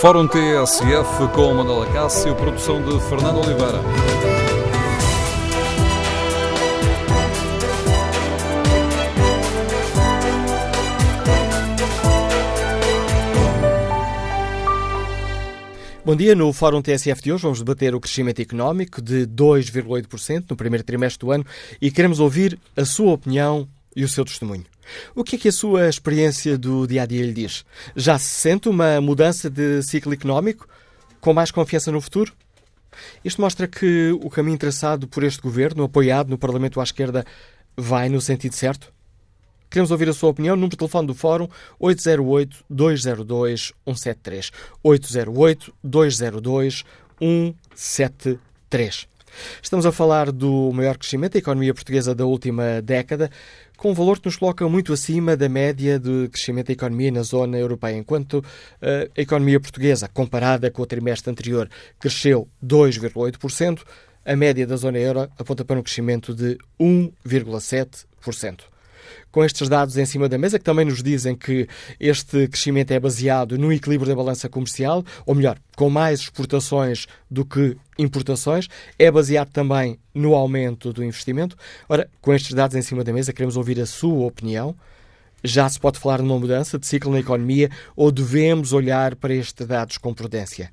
Fórum TSF com Manuela Cássio, produção de Fernando Oliveira. Bom dia. No Fórum TSF de hoje vamos debater o crescimento económico de 2,8% no primeiro trimestre do ano e queremos ouvir a sua opinião e o seu testemunho. O que é que a sua experiência do dia a dia lhe diz? Já se sente uma mudança de ciclo económico? Com mais confiança no futuro? Isto mostra que o caminho traçado por este governo, apoiado no Parlamento à esquerda, vai no sentido certo? Queremos ouvir a sua opinião. Número de telefone do Fórum 808-202-173. 808-202-173. Estamos a falar do maior crescimento da economia portuguesa da última década, com um valor que nos coloca muito acima da média de crescimento da economia na zona europeia, enquanto eh, a economia portuguesa, comparada com o trimestre anterior, cresceu 2,8%, a média da zona euro aponta para um crescimento de 1,7% com estes dados em cima da mesa, que também nos dizem que este crescimento é baseado no equilíbrio da balança comercial, ou melhor, com mais exportações do que importações, é baseado também no aumento do investimento. Ora, com estes dados em cima da mesa, queremos ouvir a sua opinião. Já se pode falar numa mudança de ciclo na economia ou devemos olhar para estes dados com prudência?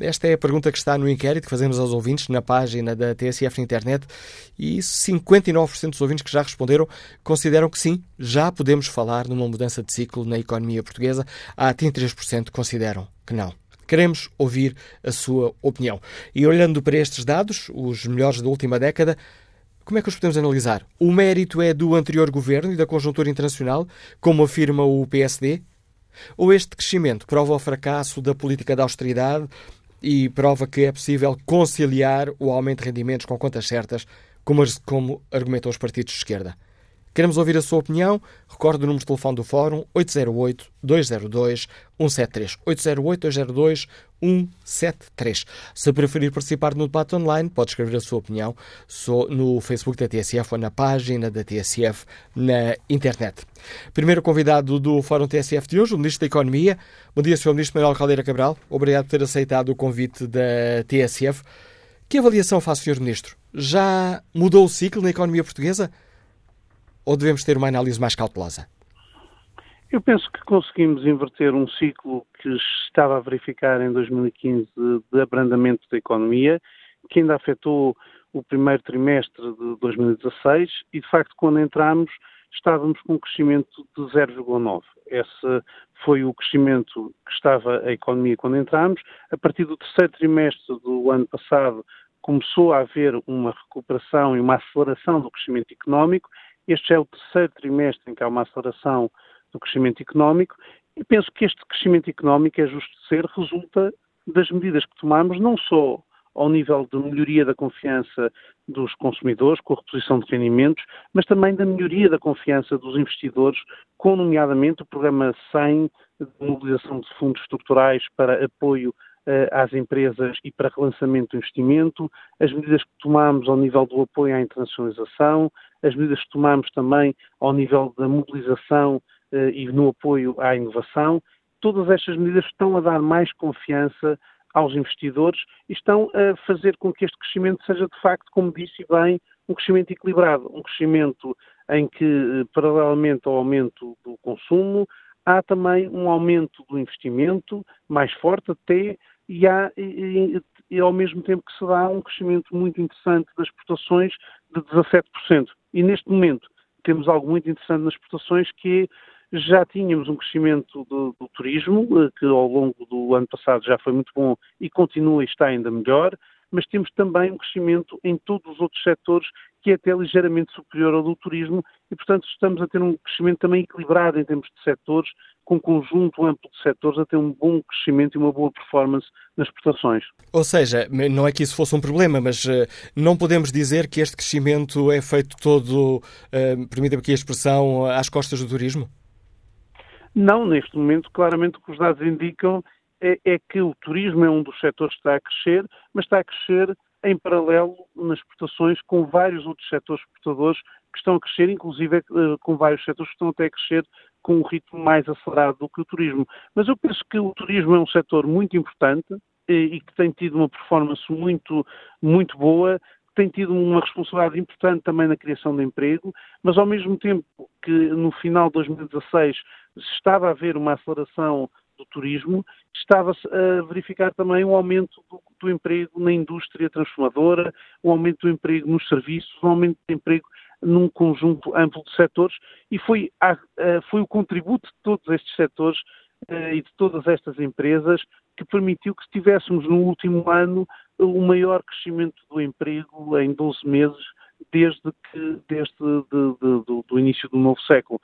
Esta é a pergunta que está no inquérito que fazemos aos ouvintes na página da TSF na internet e 59% dos ouvintes que já responderam consideram que sim, já podemos falar numa mudança de ciclo na economia portuguesa. Há 33% que consideram que não. Queremos ouvir a sua opinião. E olhando para estes dados, os melhores da última década, como é que os podemos analisar? O mérito é do anterior governo e da conjuntura internacional, como afirma o PSD? Ou este crescimento prova o fracasso da política de austeridade e prova que é possível conciliar o aumento de rendimentos com contas certas, como, como argumentam os partidos de esquerda. Queremos ouvir a sua opinião. Recorde o número de telefone do Fórum 808-202-173. 808-202-173. Se preferir participar no debate online, pode escrever a sua opinião no Facebook da TSF ou na página da TSF na internet. Primeiro convidado do Fórum TSF de hoje, o Ministro da Economia. Bom dia, Sr. Ministro Manuel Caldeira Cabral. Obrigado por ter aceitado o convite da TSF. Que avaliação faz, Sr. Ministro? Já mudou o ciclo na economia portuguesa? ou devemos ter uma análise mais cautelosa? Eu penso que conseguimos inverter um ciclo que estava a verificar em 2015 de abrandamento da economia, que ainda afetou o primeiro trimestre de 2016 e, de facto, quando entramos, estávamos com um crescimento de 0,9. Esse foi o crescimento que estava a economia quando entramos. A partir do terceiro trimestre do ano passado, começou a haver uma recuperação e uma aceleração do crescimento económico este é o terceiro trimestre em que há uma aceleração do crescimento económico e penso que este crescimento económico, é justo ser, resulta das medidas que tomamos, não só ao nível de melhoria da confiança dos consumidores, com a reposição de rendimentos, mas também da melhoria da confiança dos investidores, com, nomeadamente, o programa 100 de mobilização de fundos estruturais para apoio uh, às empresas e para relançamento do investimento, as medidas que tomamos ao nível do apoio à internacionalização, as medidas que tomamos também ao nível da mobilização eh, e no apoio à inovação, todas estas medidas estão a dar mais confiança aos investidores e estão a fazer com que este crescimento seja, de facto, como disse bem, um crescimento equilibrado, um crescimento em que, eh, paralelamente ao aumento do consumo, há também um aumento do investimento mais forte até e, há, e, e, ao mesmo tempo que se dá um crescimento muito interessante das exportações de 17%. E neste momento temos algo muito interessante nas exportações que é, já tínhamos um crescimento do, do, turismo, eh, que ao longo do ano passado já foi muito bom e continua e está ainda melhor, mas temos também um crescimento em todos os outros setores que é até ligeiramente superior ao do turismo e, portanto, estamos a ter um crescimento também equilibrado em termos de setores, com um conjunto amplo de setores a ter um bom crescimento e uma boa performance nas exportações. Ou seja, não é que isso fosse um problema, mas uh, não podemos dizer que este crescimento é feito todo, uh, permita-me aqui a expressão, às costas do turismo? Não, neste momento, claramente o que os dados indicam é, é que o turismo é um dos setores que está a crescer, mas está a crescer em paralelo nas exportações com vários outros setores exportadores que estão a crescer, inclusive eh, com vários setores que estão até a crescer com um ritmo mais acelerado do que o turismo. Mas eu penso que o turismo é um setor muito importante e, e que tem tido uma performance muito, muito boa, tem tido uma responsabilidade importante também na criação de emprego, mas ao mesmo tempo que no final de 2016 estava a haver uma aceleração do turismo, estava-se a verificar também um aumento do, do, emprego na indústria transformadora, um aumento do emprego nos serviços, um aumento do emprego num conjunto amplo de setores e foi, a, a, foi o contributo de todos estes setores uh, e de todas estas empresas que permitiu que tivéssemos no último ano o maior crescimento do emprego em 12 meses desde, que, desde de, de, do, do início do novo século.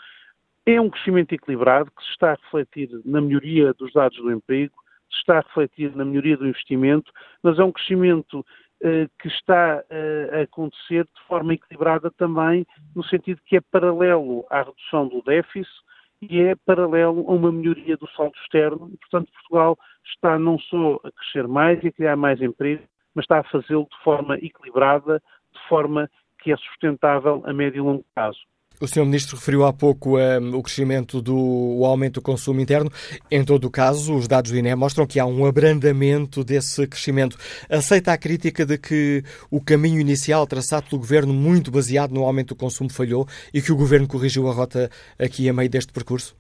É um crescimento equilibrado que se está a refletir na melhoria dos dados do emprego, se está a refletir na melhoria do investimento, mas é um crescimento eh, que está eh, a acontecer de forma equilibrada também, no sentido que é paralelo à redução do déficit e é paralelo a uma melhoria do saldo externo. E, portanto, Portugal está não só a crescer mais e a criar mais emprego, mas está a fazê-lo de forma equilibrada, de forma que é sustentável a médio e longo prazo. O Sr. Ministro referiu há pouco um, o crescimento do o aumento do consumo interno. Em todo o caso, os dados do INE mostram que há um abrandamento desse crescimento. Aceita a crítica de que o caminho inicial traçado pelo Governo, muito baseado no aumento do consumo, falhou e que o Governo corrigiu a rota aqui a meio deste percurso?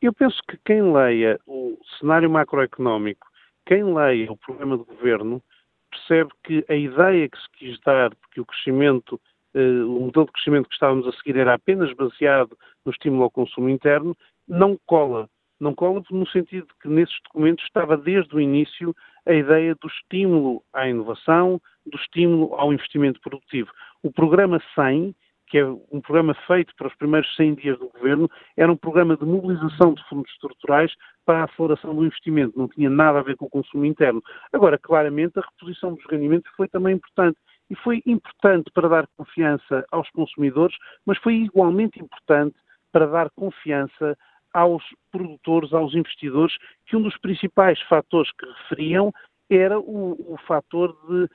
Eu penso que quem leia o cenário macroeconómico, quem leia o programa do Governo, percebe que a ideia que se quis dar, porque o crescimento o modelo de crescimento que estávamos a seguir era apenas baseado no estímulo ao consumo interno, não cola. Não cola no sentido de que nesses documentos estava desde o início a ideia do estímulo à inovação, do estímulo ao investimento produtivo. O programa 100, que é um programa feito para os primeiros 100 dias do governo, era um programa de mobilização de fundos estruturais para a aceleração do investimento, não tinha nada a ver com o consumo interno. Agora, claramente, a reposição dos rendimentos foi também importante e foi importante para dar confiança aos consumidores, mas foi igualmente importante para dar confiança aos produtores, aos investidores, que um dos principais fatores que referiam era o, o fator de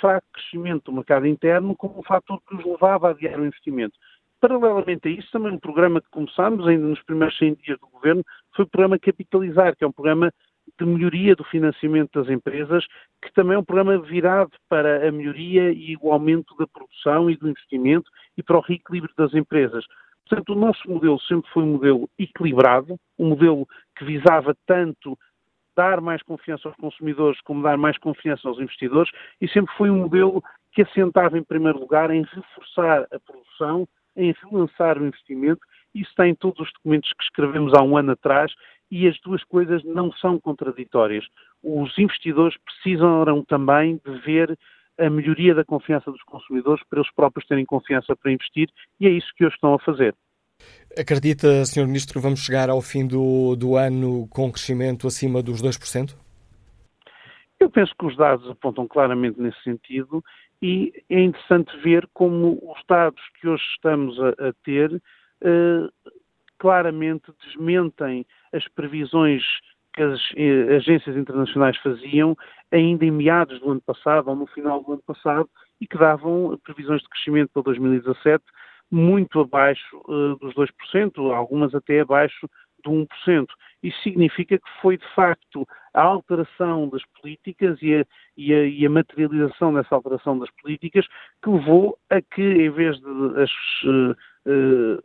fraco crescimento do mercado interno como um fator que os levava a adiar o investimento. Paralelamente a isso, também um programa que começámos ainda nos primeiros 100 dias do governo foi o programa Capitalizar, que é um programa de melhoria do financiamento das empresas, que também é um programa virado para a melhoria e o aumento da produção e do investimento e para o reequilíbrio das empresas. Portanto, o nosso modelo sempre foi um modelo equilibrado, um modelo que visava tanto dar mais confiança aos consumidores como dar mais confiança aos investidores e sempre foi um modelo que assentava em primeiro lugar em reforçar a produção, em relançar o investimento. Isso está em todos os documentos que escrevemos há um ano atrás e as duas coisas não são contraditórias. Os investidores precisam também de ver a melhoria da confiança dos consumidores para eles próprios terem confiança para investir e é isso que hoje estão a fazer. Acredita, Sr. Ministro, que vamos chegar ao fim do, do ano com crescimento acima dos 2%? Eu penso que os dados apontam claramente nesse sentido e é interessante ver como os dados que hoje estamos a, a ter uh, claramente desmentem as previsões que as eh, agências internacionais faziam ainda em meados do ano passado ou no final do ano passado e que davam previsões de crescimento para 2017 muito abaixo uh, dos 2%, algumas até abaixo do 1%. Isso significa que foi, de facto, a alteração das políticas e a, e a, e a materialização dessa alteração das políticas que levou a que, em vez de as eh,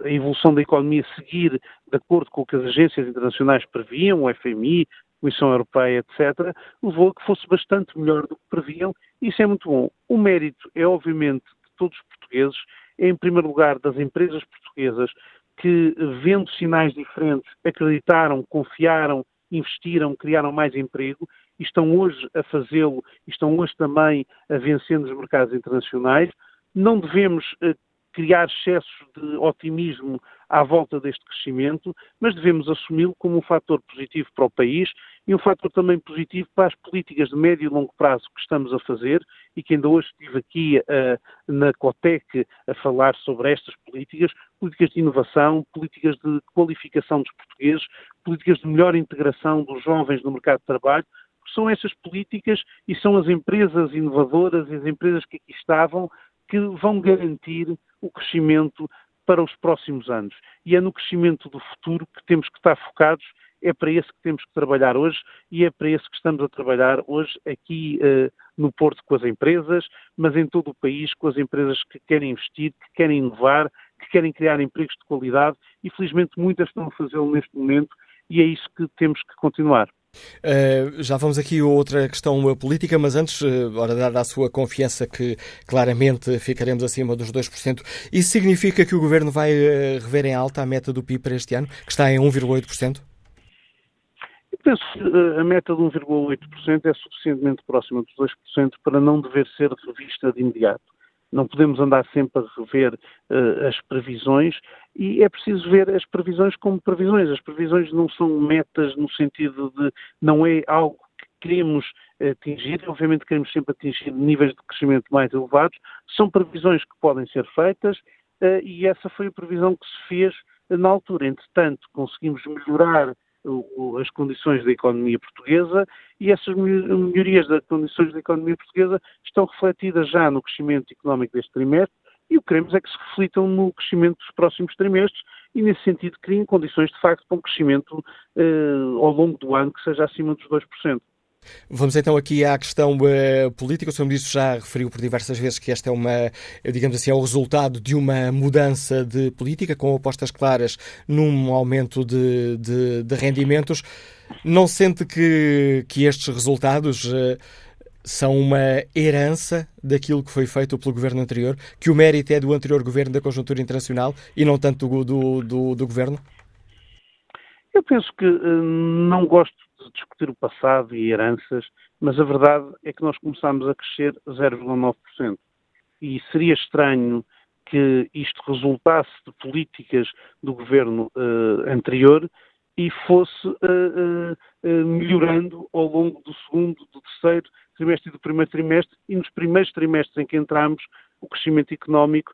a evolução da economia seguir de acordo com o que as agências internacionais previam, o FMI, Comissão Europeia, etc., levou a que fosse bastante melhor do que previam, e isso é muito bom. O mérito é, obviamente, de todos os portugueses, é, em primeiro lugar, das empresas portuguesas que, vendo sinais diferentes, acreditaram, confiaram, investiram, criaram mais emprego e estão hoje a fazê-lo, estão hoje também a vencer nos mercados internacionais. Não devemos eh, criar excessos de otimismo à volta deste crescimento, mas devemos assumi-lo como um fator positivo para o país e um fator também positivo para as políticas de médio e longo prazo que estamos a fazer e que ainda hoje estive aqui uh, na COTEC a falar sobre estas políticas, políticas de inovação, políticas de qualificação dos portugueses, políticas de melhor integração dos jovens no mercado de trabalho, são essas políticas e são as empresas inovadoras e as empresas que aqui estavam que vão garantir o crescimento para os próximos anos. E é no crescimento do futuro que temos que estar focados é para esse que temos que trabalhar hoje e é para esse que estamos a trabalhar hoje aqui uh, no Porto com as empresas, mas em todo o país com as empresas que querem investir, que querem inovar, que querem criar empregos de qualidade e felizmente muitas estão a fazê-lo neste momento e é isso que temos que continuar. Uh, já vamos aqui a outra questão política, mas antes, uh, ora, dada a sua confiança que claramente ficaremos acima dos 2%, isso significa que o Governo vai uh, rever em alta a meta do PIB para este ano, que está em 1,8%? penso que a meta de 1,8% é suficientemente próxima dos 2% para não dever ser revista de imediato. Não podemos andar sempre a rever uh, as previsões e é preciso ver as previsões como previsões. As previsões não são metas no sentido de não é algo que queremos atingir, obviamente queremos sempre atingir níveis de crescimento mais elevados, são previsões que podem ser feitas uh, e essa foi a previsão que se fez na altura. Entretanto, conseguimos melhorar as condições da economia portuguesa e essas melhorias das condições da economia portuguesa estão refletidas já no crescimento económico deste trimestre e o que queremos é que se reflitam no crescimento dos próximos trimestres e, nesse sentido, criem condições, de facto, para um crescimento eh, ao longo do ano que seja acima dos 2%. Vamos então aqui à questão uh, política. O Sr. Ministro já referiu por diversas vezes que esta é uma, digamos assim, é o resultado de uma mudança de política com apostas claras num aumento de, de, de rendimentos. Não sente que, que estes resultados uh, são uma herança daquilo que foi feito pelo governo anterior, que o mérito é do anterior governo da conjuntura internacional e não tanto do, do, do, do governo? Eu penso que uh, não gosto discutir o passado e heranças, mas a verdade é que nós começámos a crescer 0,9%. E seria estranho que isto resultasse de políticas do governo uh, anterior e fosse uh, uh, melhorando ao longo do segundo, do terceiro trimestre e do primeiro trimestre, e nos primeiros trimestres em que entramos, o crescimento económico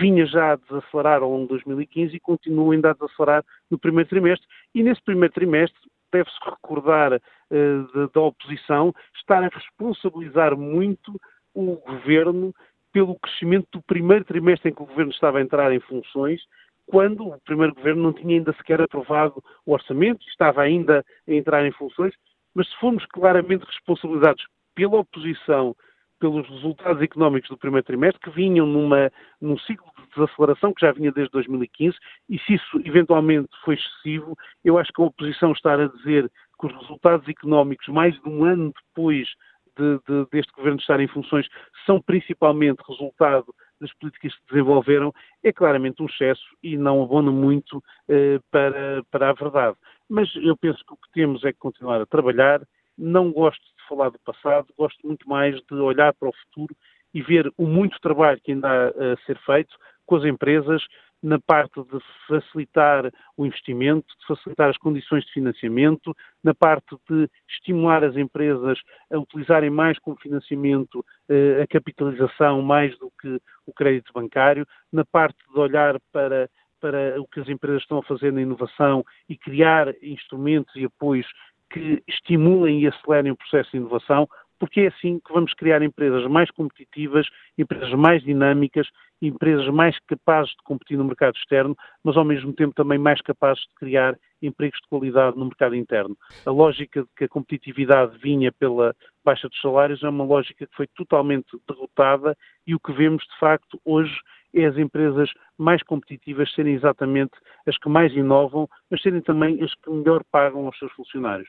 vinha já a desacelerar ao longo de 2015 e continua ainda a desacelerar no primeiro trimestre. E nesse primeiro trimestre, deve-se recordar uh, da oposição, estar a responsabilizar muito o governo pelo crescimento do primeiro trimestre em que o governo estava a entrar em funções, quando o primeiro governo não tinha ainda sequer aprovado o orçamento, estava ainda a entrar em funções, mas se formos claramente responsabilizados pela oposição pelos resultados económicos do primeiro trimestre, que vinham numa, num ciclo desaceleração que já vinha desde 2015, e se isso eventualmente foi excessivo, eu acho que a oposição estar a dizer que os resultados económicos, mais de um ano depois de, de, deste governo estar em funções, são principalmente resultado das políticas que se desenvolveram, é claramente um excesso e não abona muito eh, para, para a verdade. Mas eu penso que o que temos é que continuar a trabalhar, não gosto de falar do passado, gosto muito mais de olhar para o futuro e ver o muito trabalho que ainda há a ser feito com as empresas na parte de facilitar o investimento, de facilitar as condições de financiamento, na parte de estimular as empresas a utilizarem mais como financiamento eh, a capitalização mais do que o crédito bancário, na parte de olhar para para o que as empresas estão a fazer na inovação e criar instrumentos e apoios que estimulem e acelerem o processo de inovação, porque é assim que vamos criar empresas mais competitivas, empresas mais dinâmicas, empresas mais capazes de competir no mercado externo, mas ao mesmo tempo também mais capazes de criar empregos de qualidade no mercado interno. A lógica de que a competitividade vinha pela baixa dos salários é uma lógica que foi totalmente derrotada e o que vemos de facto hoje é as empresas mais competitivas serem exatamente as que mais inovam, mas serem também as que melhor pagam aos seus funcionários.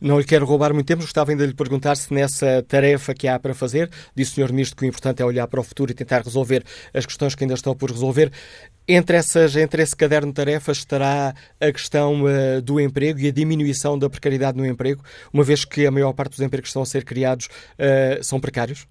Não lhe quero roubar muito tempo, gostava ainda de lhe perguntar se nessa tarefa que há para fazer, disse o Sr. Ministro que o importante é olhar para o futuro e tentar resolver as questões que ainda estão por resolver. Entre, essas, entre esse caderno de tarefas estará a questão uh, do emprego e a diminuição da precariedade no emprego, uma vez que a maior parte dos empregos que estão a ser criados uh, são precários?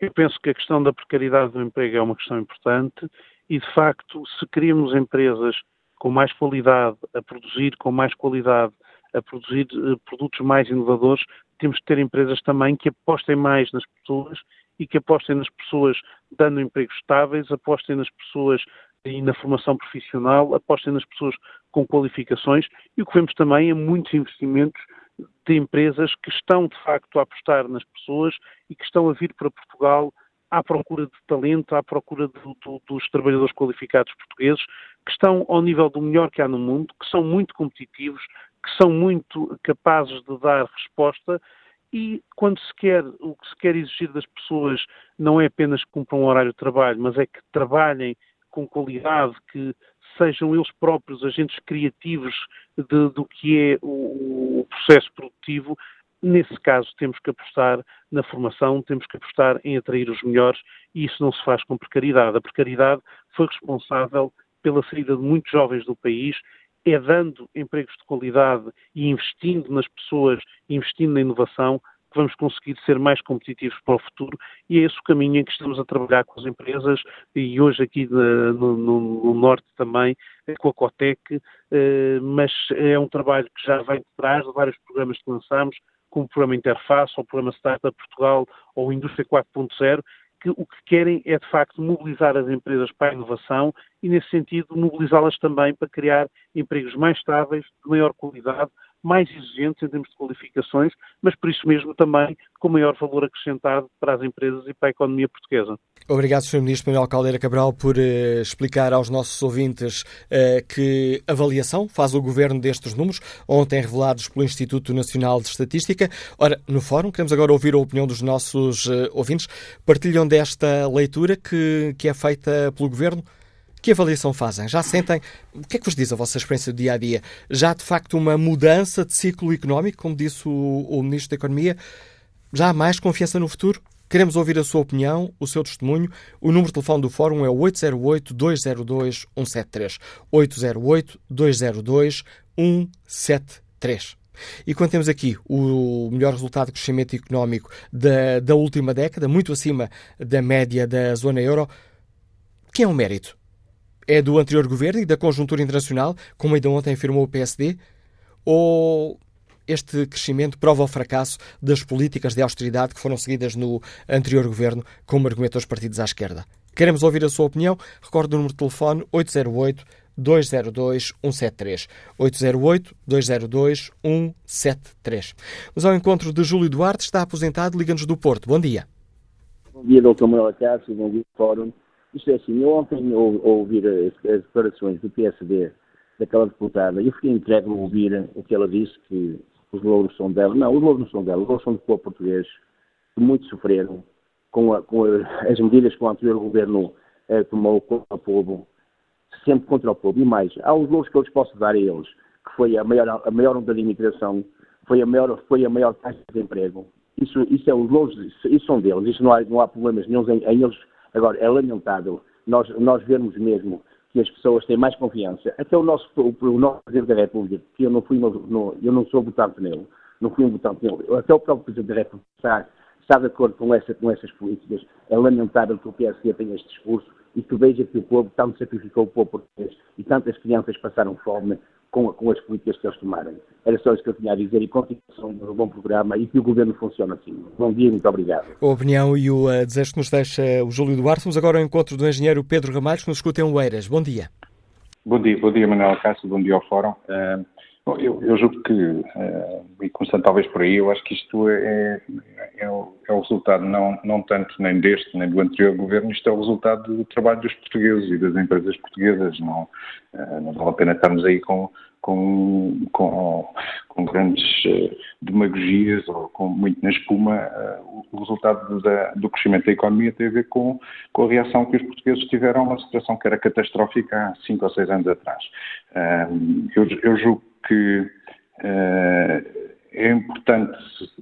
Eu penso que a questão da precariedade do emprego é uma questão importante e, de facto, se queremos empresas com mais qualidade, a produzir com mais qualidade, a produzir uh, produtos mais inovadores, temos que ter empresas também que apostem mais nas pessoas e que apostem nas pessoas dando empregos estáveis, apostem nas pessoas e na formação profissional, apostem nas pessoas com qualificações e o que vemos também é muitos investimentos de empresas que estão de facto a apostar nas pessoas e que estão a vir para Portugal à procura de talento, à procura do, do, dos trabalhadores qualificados portugueses, que estão ao nível do melhor que há no mundo, que são muito competitivos, que são muito capazes de dar resposta e quando se quer, o que se quer exigir das pessoas não é apenas que cumpram um horário de trabalho, mas é que trabalhem com qualidade, que sejam eles próprios agentes criativos de, do que é o, o processo produtivo, nesse caso temos que apostar na formação, temos que apostar em atrair os melhores e isso não se faz com precariedade. A precariedade foi responsável pela saída de muitos jovens do país é dando empregos de qualidade e investindo nas pessoas, investindo na inovação, que vamos conseguir ser mais competitivos para o futuro. E é esse o caminho em que estamos a trabalhar com as empresas e hoje aqui no, no, no Norte também eh, com a Cotec, eh, mas é um trabalho que já vem de trás de vários programas que lançamos, como o programa Interface, ou o programa Startup Portugal, ou Indústria 4.0, que o que querem é, de facto, mobilizar as empresas para a inovação e, nesse sentido, mobilizá-las também para criar empregos mais estáveis, de maior qualidade, mais exigentes em termos de qualificações, mas por isso mesmo também com maior valor acrescentado para as empresas e para a economia portuguesa. Obrigado, Sr. Ministro Manuel Caldeira Cabral, por uh, explicar aos nossos ouvintes uh, que avaliação faz o Governo destes números, ontem revelados pelo Instituto Nacional de Estatística. Ora, no Fórum, queremos agora ouvir a opinião dos nossos uh, ouvintes. Partilham desta leitura que, que é feita pelo Governo? Que avaliação fazem? Já sentem? O que é que vos diz a vossa experiência do dia a dia? Já de facto uma mudança de ciclo económico, como disse o, o Ministro da Economia? Já há mais confiança no futuro? Queremos ouvir a sua opinião, o seu testemunho. O número de telefone do Fórum é 808-202-173. 808-202-173. E quando temos aqui o melhor resultado de crescimento económico da, da última década, muito acima da média da zona euro, quem é o mérito? É do anterior governo e da conjuntura internacional, como ainda ontem afirmou o PSD? Ou este crescimento prova o fracasso das políticas de austeridade que foram seguidas no anterior governo, como argumentam os partidos à esquerda? Queremos ouvir a sua opinião? Recorde o número de telefone 808 202 173. 808 202 173. Mas ao encontro de Júlio Duarte, está aposentado, liga-nos do Porto. Bom dia. Bom dia, Dr. Manuel Cássio, bom dia, Fórum. Isto é assim, eu ontem ao, ouvir as, as, declarações do PSD daquela deputada, eu fiquei entregue a ouvir o que ela disse, que os louros são dela. Não, os louros não são dela, os louros são do povo português, que muito sofreram com, a, com a, as medidas que o anterior governo eh, tomou contra o povo, sempre contra o povo. E mais, há os louros que eu lhes posso dar a eles, que foi a maior, a maior onda de imigração, foi a maior, foi a maior taxa de emprego. Isso, isso é os louros, isso, são deles, isso não há, não há problemas nenhum em, em eles Agora, é lamentável nós, nós vermos mesmo que as pessoas têm mais confiança. Até o nosso, o, o nosso Presidente da República, que eu não, fui no, eu não sou votante nele, não fui um votante nele, até o próprio Presidente da República está, está de acordo com, essa, com essas políticas. É lamentável que o PSD tenha este discurso e que veja que o povo tanto sacrificou o povo português e tantas crianças passaram fome com, com, as políticas que eles tomaram. Era só isso que eu tinha a dizer e continuação de um bom programa e que o Governo funcione assim. Bom dia e muito obrigado. A opinião e o uh, desejo que nos deixa o Júlio Duarte. Vamos agora ao encontro do engenheiro Pedro Ramalhos, que nos escuta em Oeiras. Bom dia. Bom dia, bom dia Manuel Cássio, bom dia ao Fórum. Uh, Bom, eu, eu, julgo que, uh, e começando talvez por aí, eu acho que isto é, é, o, é, o, resultado não, não tanto nem deste nem do anterior governo, isto é o resultado do trabalho dos portugueses e das empresas portuguesas. Não, uh, não vale a pena estarmos aí com, com, com, com grandes uh, demagogias ou com muito na espuma. o resultado da, do crescimento da economia tem a ver com, com a reação que os portugueses tiveram a uma situação que era catastrófica há cinco ou seis anos atrás. eu, eu julgo que uh, é importante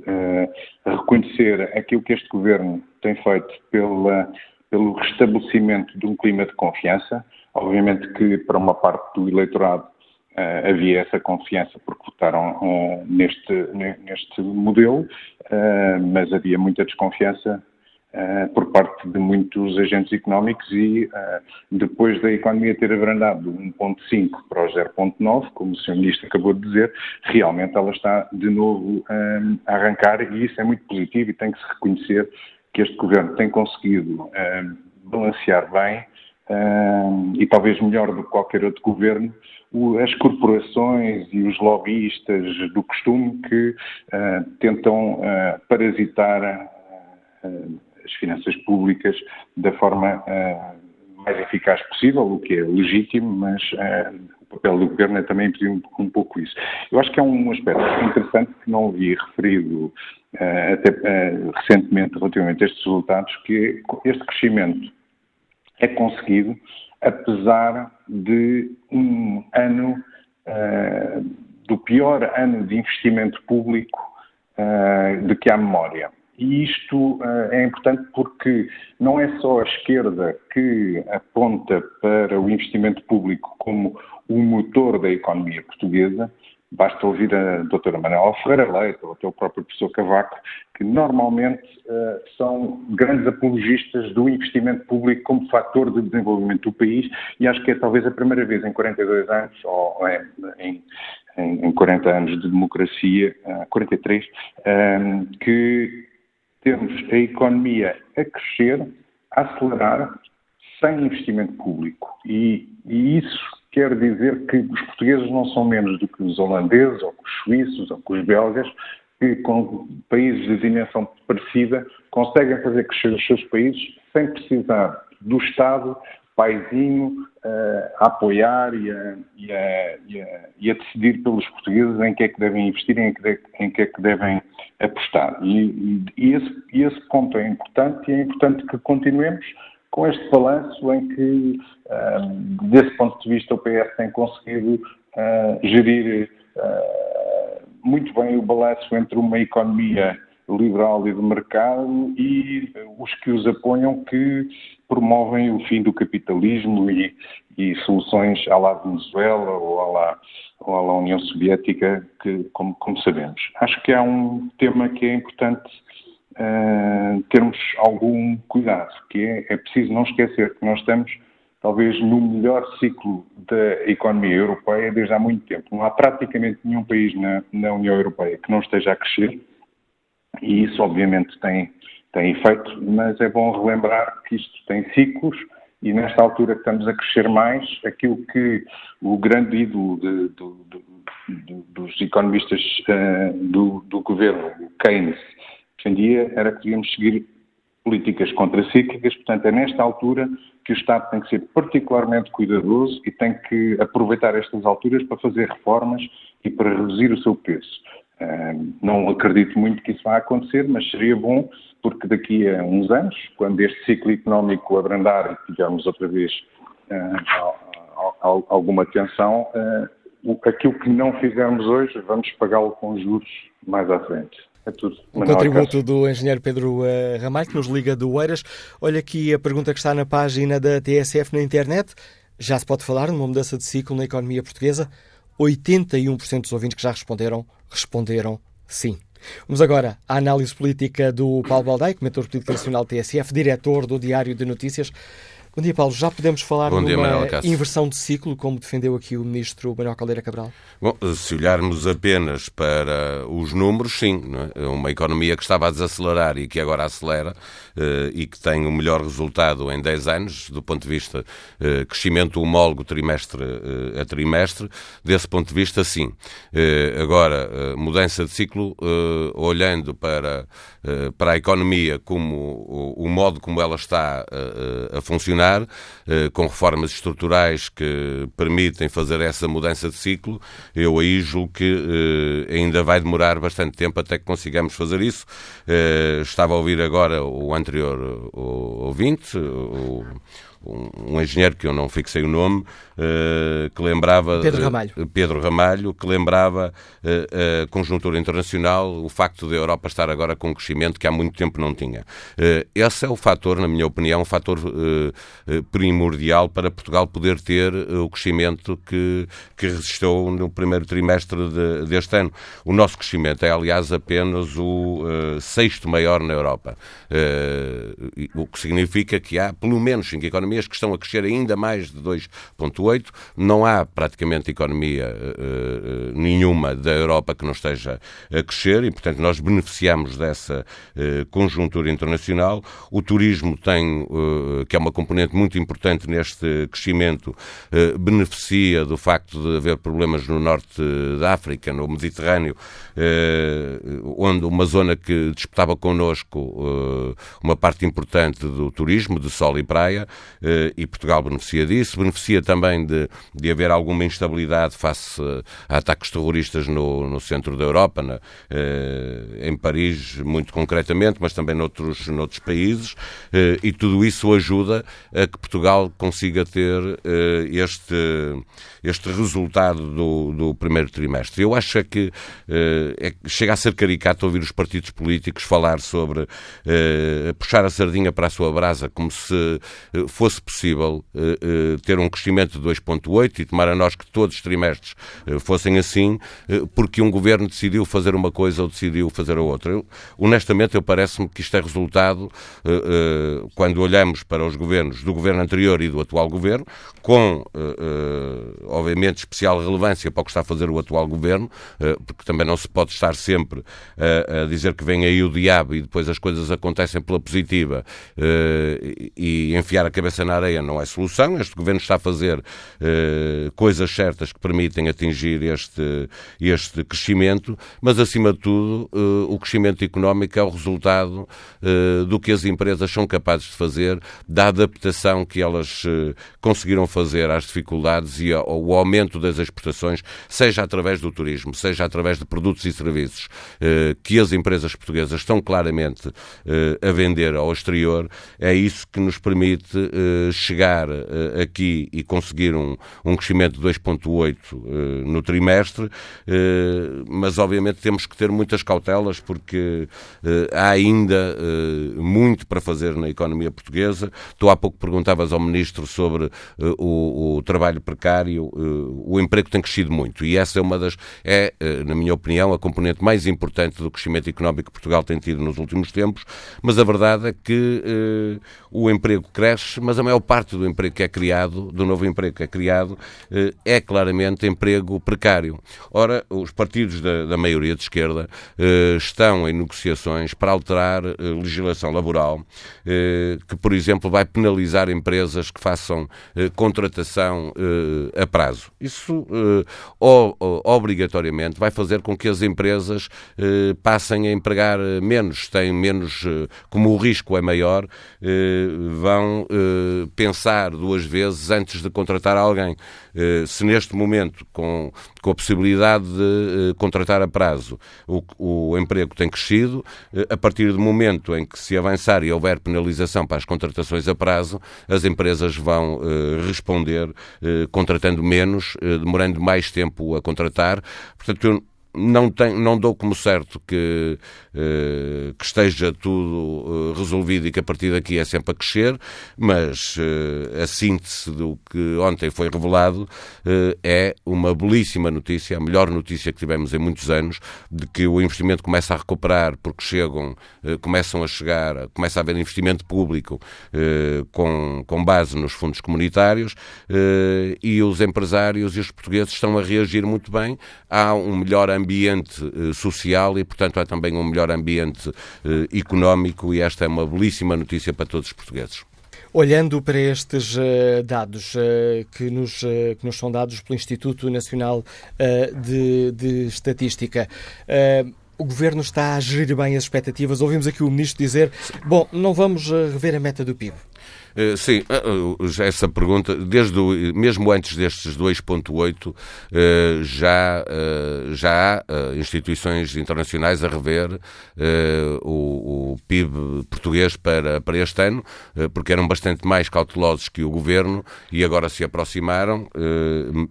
uh, reconhecer aquilo que este governo tem feito pela, pelo restabelecimento de um clima de confiança. Obviamente que para uma parte do eleitorado uh, havia essa confiança porque votaram neste, neste modelo, mas havia muita desconfiança Uh, por parte de muitos agentes económicos e uh, depois da economia ter abrandado do 1.5 para o 0.9, como o Sr. Ministro acabou de dizer, realmente ela está de novo uh, a arrancar e isso é muito positivo e tem que se reconhecer que este Governo tem conseguido balancear bem e talvez melhor do que qualquer outro Governo as corporações e os lobbyistas do costume que tentam parasitar as finanças públicas da forma mais eficaz possível, o que é legítimo, mas o papel do governo é também pedir um, um, pouco isso. Eu acho que é um aspecto interessante que não vi referido uh, até uh, recentemente relativamente a estes resultados, que este crescimento é conseguido apesar de um ano, uh, do pior ano de investimento público de que há memória. E isto uh, é importante porque não é só a esquerda que aponta para o investimento público como o motor da economia portuguesa, basta ouvir a doutora Manuela Ferreira Leite ou até o próprio professor Cavaco, que normalmente uh, são grandes apologistas do investimento público como fator de desenvolvimento do país. E acho que é talvez a primeira vez em 42 anos, ou em, em, em 40 anos de democracia, uh, 43, um, que temos a economia a crescer, a acelerar, sem investimento público. E, e, isso quer dizer que os portugueses não são menos do que os holandeses, ou que os suíços, ou que os belgas, que com países de dimensão parecida conseguem fazer crescer os seus países sem precisar do Estado paizinho uh, a apoiar e a, e, a, e, a, e a, decidir pelos portugueses em que é que devem investir em que, de, em que é que devem apostar. E, esse, esse, ponto é importante e é importante que continuemos com este balanço em que, uh, desse ponto de vista, o PS tem conseguido uh, gerir muito bem o balanço entre uma economia liberal e de mercado e os que os apoiam que promovem o fim do capitalismo e, e soluções à la Venezuela ou à la, ou à la União Soviética, que, como, como, sabemos. Acho que há um tema que é importante uh, termos algum cuidado, que é, é preciso não esquecer que nós estamos talvez no melhor ciclo da economia europeia desde há muito tempo. Não há praticamente nenhum país na, na União Europeia que não esteja a crescer e isso, obviamente, tem, tem efeito, mas é bom relembrar que isto tem ciclos e nesta altura que estamos a crescer mais, aquilo que o grande ídolo de, de, de, dos economistas uh, do, do, governo, o Keynes, defendia era que devíamos seguir políticas contracíclicas, portanto é nesta altura que o Estado tem que ser particularmente cuidadoso e tem que aproveitar estas alturas para fazer reformas e para reduzir o seu peso. Não acredito muito que isso vá acontecer, mas seria bom, porque daqui a uns anos, quando este ciclo económico abrandar e tivermos outra vez uh, alguma tensão, uh, aquilo que não fizermos hoje, vamos pagá-lo com juros mais à frente. É tudo. Um contributo do engenheiro Pedro uh, Ramalho, que nos liga do Oeiras. Olha aqui a pergunta que está na página da TSF na internet. Já se pode falar numa mudança de ciclo na economia portuguesa? 81% dos ouvintes que já responderam, responderam sim. Vamos agora à análise política do Paulo Baldaia, comentador político nacional TSF, diretor do Diário de Notícias. Bom dia, Paulo. Já podemos falar Bom numa inversão de ciclo, como defendeu aqui o ministro Manuel Caldeira Cabral? Bom, se olharmos apenas para os números, sim. É? Uma economia que estava a desacelerar e que agora acelera eh, e que tem o melhor resultado em 10 anos, do ponto de vista eh, crescimento homólogo trimestre eh, a trimestre, desse ponto de vista, sim. Agora, mudança de ciclo, olhando para, para a economia como o modo como ela está a funcionar, com reformas estruturais que permitem fazer essa mudança de ciclo, eu aí julgo que ainda vai demorar bastante tempo até que consigamos fazer isso. Estava a ouvir agora o anterior ouvinte, o, um, engenheiro que eu não fixei o nome, uh, que lembrava. Pedro Ramalho. Uh, Pedro Ramalho, que lembrava uh, a conjuntura internacional, o facto da Europa estar agora com um crescimento que há muito tempo não tinha. esse é o fator, na minha opinião, um fator primordial para Portugal poder ter o crescimento que, que resistiu no primeiro trimestre de, deste ano. O nosso crescimento é, aliás, apenas o sexto maior na Europa. o que significa que há, pelo menos, cinco economias economias que estão a crescer ainda mais de 2,8. Não há praticamente economia uh, nenhuma da Europa que não esteja a crescer e, portanto, nós beneficiamos dessa uh, conjuntura internacional. O turismo tem, uh, que é uma componente muito importante neste crescimento, beneficia do facto de haver problemas no norte da África, no Mediterrâneo, onde uma zona que disputava connosco uma parte importante do turismo, de sol e praia, e Portugal beneficia disso. Beneficia também de, de haver alguma instabilidade face a ataques terroristas no, no centro da Europa, na, eh, em Paris, muito concretamente, mas também noutros, noutros países, eh, e tudo isso ajuda a que Portugal consiga ter eh, este, este resultado do, do primeiro trimestre. Eu acho é que é, chega a ser caricato ouvir os partidos políticos falar sobre puxar a sardinha para a sua brasa, como se fosse possível ter um crescimento de 2,8 e tomar a nós que todos os trimestres fossem assim, porque um governo decidiu fazer uma coisa ou decidiu fazer a outra. Eu, honestamente, eu parece-me que isto é resultado, quando olhamos para os governos do governo anterior e do atual governo, com, obviamente, especial relevância para o que está a fazer o atual governo, porque também não se pode estar sempre a dizer que vem aí o diabo e depois as coisas acontecem pela positiva e enfiar a cabeça na areia não é solução. Este governo está a fazer coisas certas que permitem atingir este, este crescimento, mas acima de tudo, uh, o crescimento económico é o resultado uh, do que as empresas são capazes de fazer, da adaptação que elas uh, conseguiram fazer às dificuldades e ao, ao, aumento das exportações, seja através do turismo, seja através de produtos e serviços que as empresas portuguesas estão claramente a vender ao exterior, é isso que nos permite chegar aqui e conseguir um, um crescimento de 2,8 no trimestre, mas obviamente temos que ter muitas cautelas porque há ainda muito para fazer na economia portuguesa. Tu há pouco perguntavas ao Ministro sobre o, o, trabalho precário. o emprego tem crescido muito e essa é uma das, é, na minha opinião, a componente mais importante do crescimento económico que Portugal tem tido nos últimos tempos, mas a verdade é que o emprego cresce, mas a maior parte do emprego que é criado, do novo emprego que é criado, é claramente emprego precário. Ora, os partidos da, da maioria de esquerda eh, estão em negociações para alterar eh, legislação laboral eh, que, por exemplo, vai penalizar empresas que façam contratação a prazo. Isso obrigatoriamente vai fazer com que as empresas passem a empregar menos, têm menos, como o risco é maior, vão pensar duas vezes antes de contratar alguém. Se neste momento, com, com a possibilidade de contratar a prazo, o, o emprego tem crescido. Eh, a partir do momento em que se avançar e houver penalização para as contratações a prazo, as empresas vão uh, responder uh, contratando menos, uh, demorando mais tempo a contratar. Portanto, eu não, tem, não dou como certo que, uh, que esteja tudo uh, resolvido e que a partir daqui é sempre a crescer, mas uh, a síntese do que ontem foi revelado é uma belíssima notícia, a melhor notícia que tivemos em muitos anos, de que o investimento começa a recuperar porque chegam, começam a chegar, começa a haver investimento público com, com base nos fundos comunitários e os empresários e os portugueses estão a reagir muito bem. Há um melhor ambiente eh, social e, portanto, há também um melhor ambiente eh, económico e esta é uma belíssima notícia para todos os portugueses. Olhando para estes uh, dados que, nos, que nos são dados pelo Instituto Nacional de, de, Estatística, o Governo está a gerir bem as expectativas? Ouvimos aqui o Ministro dizer, bom, não vamos rever a meta do PIB. Eh, sim, eh, eh, essa pergunta, desde o, mesmo antes destes 2,8, já, já há instituições internacionais a rever o, o PIB português para, para este ano, porque eram bastante mais cautelosos que o governo e agora se aproximaram.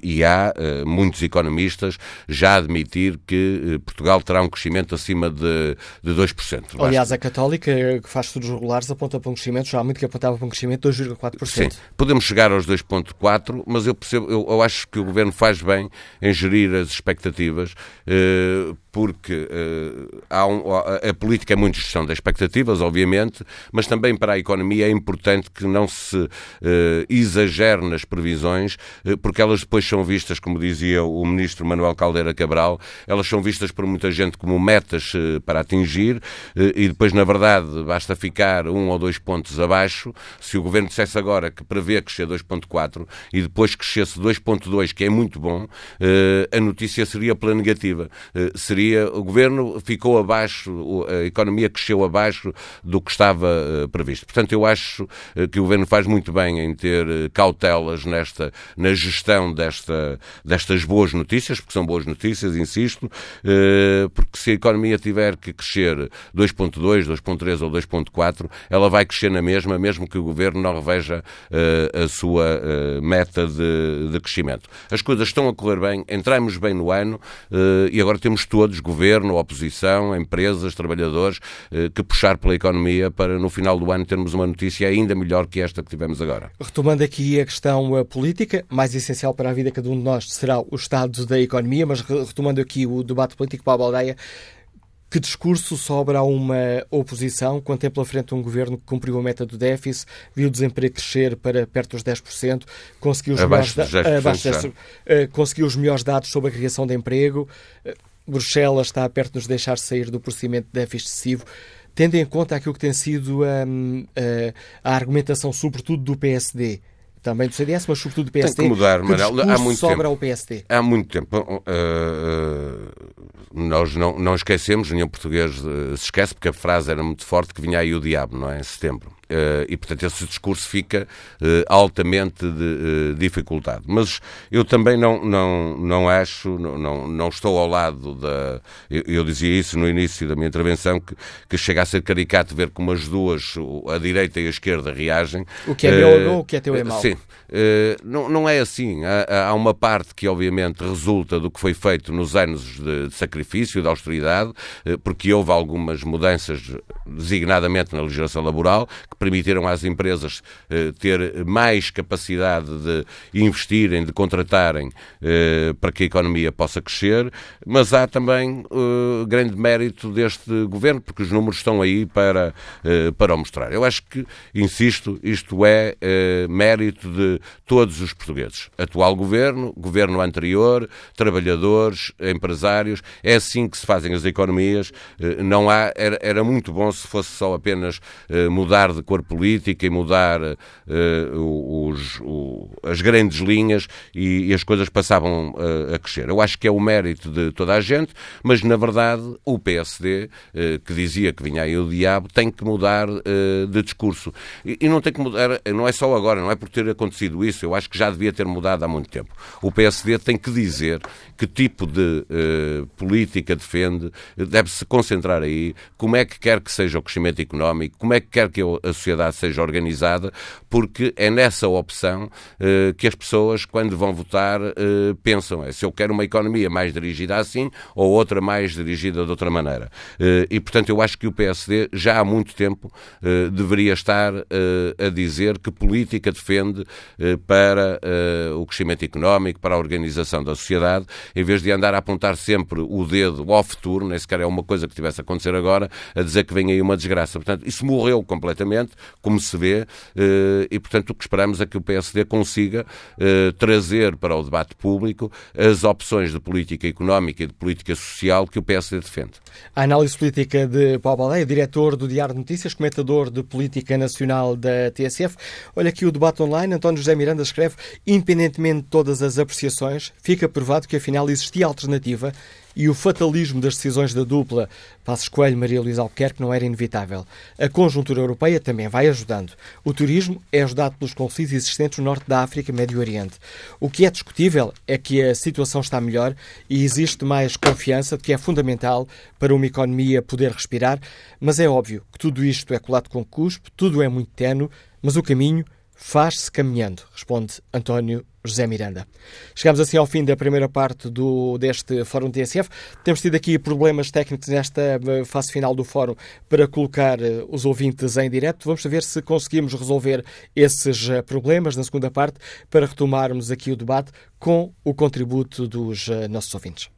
E há muitos economistas já a admitir que Portugal terá um crescimento acima de, de 2%. Aliás, a Católica, que faz estudos regulares, aponta para um crescimento, já há muito que apontava para um crescimento crescimento de 2,4%. Sim, podemos chegar aos 2,4%, mas eu, percebo, eu, eu, acho que o Governo faz bem em gerir as expectativas, eh, porque uh, há um, a política é muito gestão das expectativas, obviamente, mas também para a economia é importante que não se uh, exagere nas previsões, uh, porque elas depois são vistas, como dizia o ministro Manuel Caldeira Cabral, elas são vistas por muita gente como metas para atingir e depois, na verdade, basta ficar um ou dois pontos abaixo. Se o governo dissesse agora que prevê crescer 2,4 e depois crescesse 2,2, que é muito bom, a notícia seria pela negativa. Seria o governo ficou abaixo, a economia cresceu abaixo do que estava eh, previsto. Portanto, eu acho eh, que o governo faz muito bem em ter eh, cautelas nesta na gestão desta, destas boas notícias, porque são boas notícias, insisto, porque se a economia tiver que crescer 2.2, 2.3 ou 2.4, ela vai crescer na mesma, mesmo que o governo não reveja a sua meta de, de crescimento. As coisas estão a correr bem, entramos bem no ano e agora temos todos todos, governo, oposição, empresas, trabalhadores, eh, que puxar pela economia para no final do ano termos uma notícia ainda melhor que esta que tivemos agora. Retomando aqui a questão eh, política, mais essencial para a vida de cada um de nós será o estado da economia, mas retomando aqui o debate político para a Baldeia, que discurso sobra a uma oposição quando tem pela frente um governo que cumpriu a meta do déficit, viu o desemprego crescer para perto dos 10%, conseguiu os, melhores, da, uh, conseguiu os melhores dados sobre a criação de emprego, Bruxelas está perto de nos deixar sair do procedimento de déficit excessivo, tendo em conta aquilo que tem sido a, hum, a, a argumentação, sobretudo do PSD, também do CDS, mas sobretudo do PSD. Tem que mudar, Manel. Há muito sobra tempo. ao PSD. Há muito tempo. Uh, nós não, não esquecemos, nenhum português se esquece, porque a frase era muito forte que vinha aí o diabo, não é? Em setembro. Uh, e, portanto, esse discurso fica uh, altamente de, uh, dificultado. Mas eu também não, não, não acho, não, não estou ao lado da. Eu, eu, dizia isso no início da minha intervenção, que, que chega a ser caricato ver como as duas, a direita e a esquerda, reagem. O que é meu é bom, o que é teu é mau. Sim. não, não é assim. Há, há, uma parte que, obviamente, resulta do que foi feito nos anos de, de sacrifício, de austeridade, porque houve algumas mudanças, designadamente na legislação laboral, que permitiram às empresas eh, ter mais capacidade de investirem, de contratarem eh, para que a economia possa crescer, mas há também eh, grande mérito deste governo, porque os números estão aí para, para o mostrar. Eu acho que, insisto, isto é mérito de todos os portugueses. Atual governo, governo anterior, trabalhadores, empresários, é assim que se fazem as economias. Não há, era, era muito bom se fosse só apenas mudar de cor política e mudar uh, os, o, as grandes linhas e, e as coisas passavam uh, a crescer. Eu acho que é o mérito de toda a gente, mas na verdade o PSD, uh, eh, que dizia que vinha aí o diabo, tem que mudar de discurso. E, e, não tem que mudar, não é só agora, não é por ter acontecido isso, eu acho que já devia ter mudado há muito tempo. O PSD tem que dizer que tipo de política defende, deve-se concentrar aí, como é que quer que seja o crescimento económico, como é que quer que a sociedade seja organizada, porque é nessa opção uh, que as pessoas, quando vão votar, uh, pensam é, se eu quero uma economia mais dirigida assim ou outra mais dirigida de outra maneira. Uh, e, portanto, eu acho que o PSD já há muito tempo deveria estar a dizer que política defende para o crescimento económico, para a organização da sociedade, em vez de andar a apontar sempre o dedo ao futuro, nem sequer é uma coisa que tivesse a acontecer agora, a dizer que vem aí uma desgraça. Portanto, isso morreu completamente como se vê, eh, e portanto o que esperamos é que o PSD consiga eh, trazer para o debate público as opções de política económica e de política social que o PSD defende. A análise política de Paulo Baleia, diretor do Diário de Notícias, comentador de política nacional da TSF. Olha aqui o debate online. António José Miranda escreve: independentemente de todas as apreciações, fica provado que afinal existia alternativa e o fatalismo das decisões da dupla Passos Coelho Maria Luísa Albuquerque não era inevitável. A conjuntura europeia também vai ajudando. O turismo é ajudado pelos conflitos existentes no norte da África e Médio Oriente. O que é discutível é que a situação está melhor e existe mais confiança que é fundamental para uma economia poder respirar, mas é óbvio que tudo isto é colado com cuspo, tudo é muito tenue, mas o caminho faz-se caminhando, responde António José Miranda. Chegamos assim ao fim da primeira parte do, deste Fórum TSF. Temos tido aqui problemas técnicos nesta eh, fase final do Fórum para colocar eh, os ouvintes em direto. Vamos ver se conseguimos resolver esses eh, problemas na segunda parte para retomarmos aqui o debate com o contributo dos nossos ouvintes.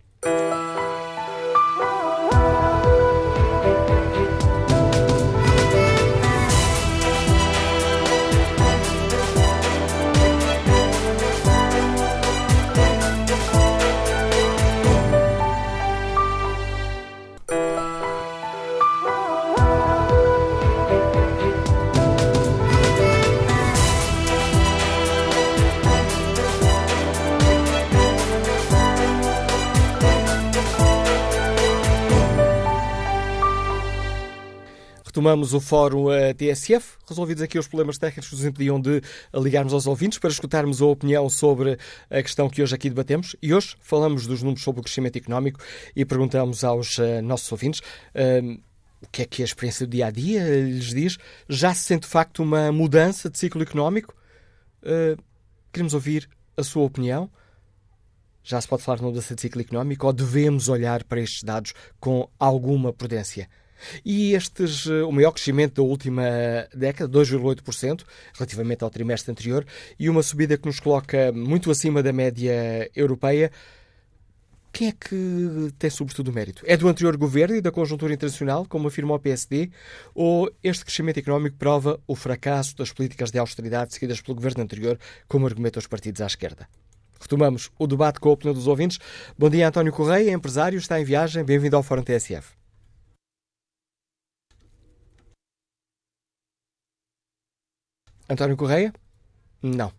Retomamos o fórum uh, TSF, resolvidos aqui os problemas técnicos que nos impediam de ligarmos aos ouvintes para escutarmos a opinião sobre a questão que hoje aqui debatemos. E hoje falamos dos números sobre o crescimento económico e perguntamos aos uh, nossos ouvintes uh, o que é que a experiência do dia a dia lhes diz. Já se sente de facto uma mudança de ciclo económico? queremos ouvir a sua opinião. Já se pode falar de mudança de ciclo económico ou devemos olhar para estes dados com alguma prudência? E estes, eh, o maior crescimento da última década, 2,8%, relativamente ao trimestre anterior, e uma subida que nos coloca muito acima da média europeia. Quem é que tem sobretudo mérito? É do anterior governo e da conjuntura internacional, como afirma o PSD, ou este crescimento económico prova o fracasso das políticas de austeridade seguidas pelo governo anterior, como argumentam os partidos à esquerda? Retomamos o debate com a opinião dos ouvintes. Bom dia, António Correia, empresário, está em viagem. Bem-vindo ao Fórum TSF. António Correia? Não.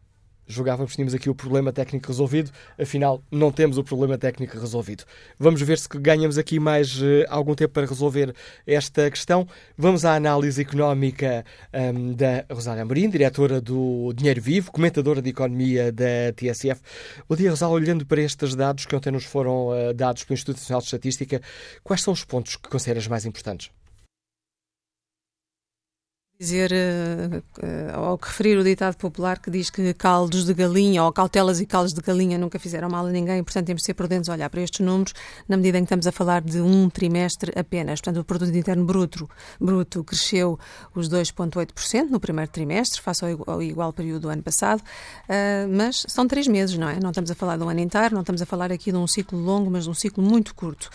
Jogávamos tínhamos aqui o problema técnico resolvido, afinal, não temos o problema técnico resolvido. Vamos ver se ganhamos aqui mais uh, algum tempo para resolver esta questão. Vamos à análise económica um, da Rosália Amorim, diretora do Dinheiro Vivo, comentadora de economia da TSF. Bom dia, Rosália. Olhando para estes dados que ontem nos foram uh, dados pelo Instituto Nacional de Estatística, quais são os pontos que consideras mais importantes? Dizer, uh, ao referir o ditado popular que diz que caldos de galinha ou cautelas e caldos de galinha nunca fizeram mal a ninguém, portanto temos de ser prudentes a olhar para estes números na medida em que estamos a falar de um trimestre apenas. Portanto, o produto interno bruto, bruto cresceu os 2,8% no primeiro trimestre, face ao, ao igual período do ano passado, uh, mas são três meses, não é? Não estamos a falar de um ano inteiro, não estamos a falar aqui de um ciclo longo, mas de um ciclo muito curto.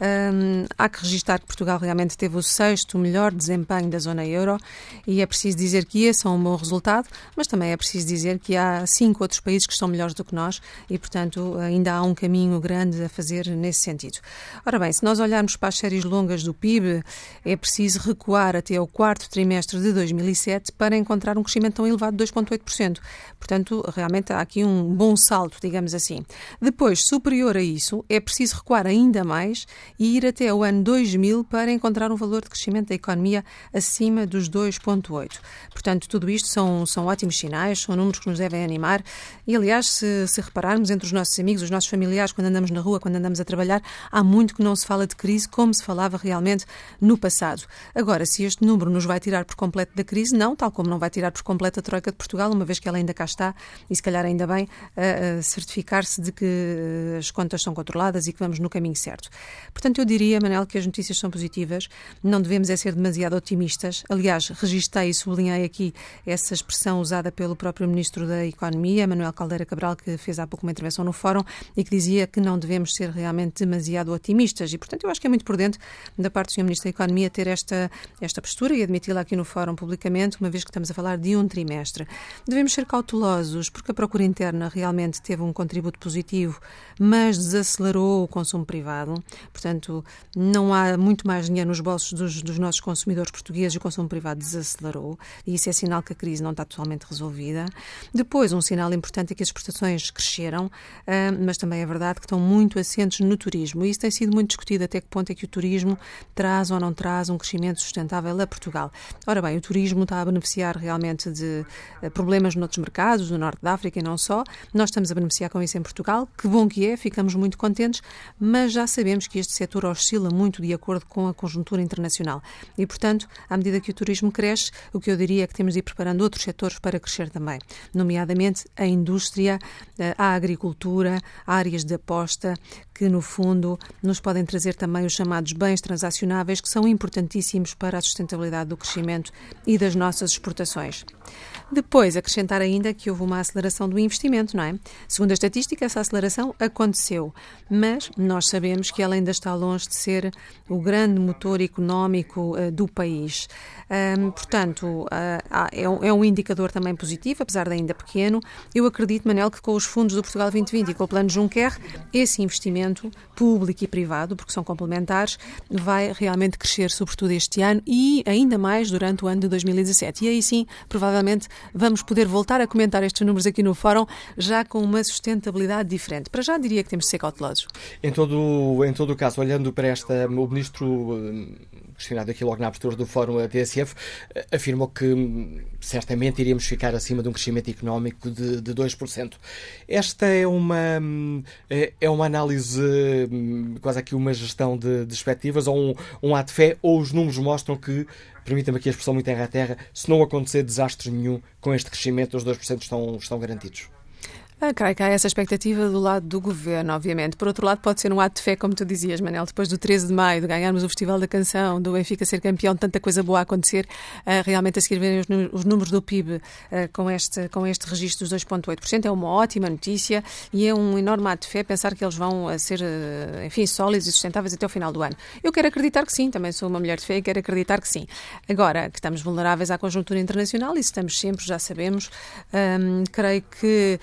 Um, há que registrar que Portugal realmente teve o sexto melhor desempenho da zona euro e é preciso dizer que esse é um bom resultado, mas também é preciso dizer que há cinco outros países que estão melhores do que nós e, portanto, ainda há um caminho grande a fazer nesse sentido. Ora bem, se nós olharmos para as séries longas do PIB, é preciso recuar até o quarto trimestre de 2007 para encontrar um crescimento tão elevado de 2,8%. Portanto, realmente há aqui um bom salto, digamos assim. Depois, superior a isso, é preciso recuar ainda mais e ir até o ano 2000 para encontrar um valor de crescimento da economia acima dos 2,8. Portanto, tudo isto são, são ótimos sinais, são números que nos devem animar e, aliás, se, se repararmos entre os nossos amigos, os nossos familiares, quando andamos na rua, quando andamos a trabalhar, há muito que não se fala de crise como se falava realmente no passado. Agora, se este número nos vai tirar por completo da crise, não, tal como não vai tirar por completo a Troika de Portugal, uma vez que ela ainda cá está e, se calhar, ainda bem, a, a certificar-se de que eh, as contas são controladas e que vamos no caminho certo. Portanto, eu diria, Manel, que as notícias são positivas, não devemos é ser demasiado otimistas. Aliás, registrei e sublinhei aqui essa expressão usada pelo próprio Ministro da Economia, Manuel Caldeira Cabral, que fez há pouco uma intervenção no Fórum e que dizia que não devemos ser realmente demasiado otimistas. E, portanto, eu acho que é muito prudente da parte do Sr. Ministro da Economia ter esta, esta postura e admiti-la aqui no Fórum publicamente, uma vez que estamos a falar de um trimestre. Devemos ser cautelosos, porque a procura interna realmente teve um contributo positivo, mas desacelerou o consumo privado. Portanto, não há muito mais dinheiro nos bolsos dos, dos nossos consumidores portugueses e o consumo privado desacelerou. E isso é sinal que a crise não está totalmente resolvida. Depois, um sinal importante é que as exportações cresceram, ah, mas também é verdade que estão muito assentes no turismo. E isso tem sido muito discutido até que ponto é que o turismo traz ou não traz um crescimento sustentável a Portugal. Ora bem, o turismo está a beneficiar realmente de ah, problemas noutros mercados, no Norte da África e não só. Nós estamos a beneficiar com isso em Portugal. Que bom que é, ficamos muito contentes, mas já sabemos que este setor oscila muito de acordo com a conjuntura internacional. E, portanto, à medida que o turismo cresce, o que eu diria é que temos de ir preparando outros setores para crescer também, nomeadamente a indústria, eh, a agricultura, áreas de aposta, que no fundo nos podem trazer também os chamados bens transacionáveis, que são importantíssimos para a sustentabilidade do crescimento e das nossas exportações. Depois, acrescentar ainda que houve uma aceleração do investimento, não é? Segundo a estatística, essa aceleração aconteceu, mas nós sabemos que ela ainda está longe de ser o grande motor económico uh, do país. Portanto, uh, é, um, é, um, indicador também positivo, apesar de ainda pequeno. Eu acredito, Manel, que com os fundos do Portugal 2020 e com o plano Juncker, esse investimento público e privado, porque são complementares, vai realmente crescer, sobretudo este ano e ainda mais durante o ano de 2017. E aí sim, provavelmente vamos poder voltar a comentar estes números aqui no Fórum, já com uma sustentabilidade diferente. Para já diria que temos de ser cautelosos. Em todo, em todo o caso, caso, olhando para esta, o ministro, questionado aqui logo na abertura do fórum a TSF, afirmou que hum, certamente iríamos ficar acima de um crescimento económico de, de 2%. Esta é uma, hum, é, é uma análise, hum, quase aqui uma gestão de, de expectativas, ou um, um ato de fé, ou os números mostram que permita-me aqui a expressão muito terra a terra, se não acontecer desastre nenhum com este crescimento, os 2% estão, estão garantidos. Ah, creio que há essa expectativa do lado do governo, obviamente. Por outro lado, pode ser um ato de fé, como tu dizias, Manel, depois do 13 de maio, de ganharmos o Festival da Canção, do Benfica ser campeão, tanta coisa boa a acontecer, uh, realmente a seguir verem os, os, números do PIB uh, com, este, com este registro dos 2,8%, é uma ótima notícia e é um enorme ato de fé pensar que eles vão uh, ser, enfim, sólidos e sustentáveis até o final do ano. Eu quero acreditar que sim, também sou uma mulher de fé e quero acreditar que sim. Agora, que estamos vulneráveis à conjuntura internacional, isso estamos sempre, já sabemos. Creio que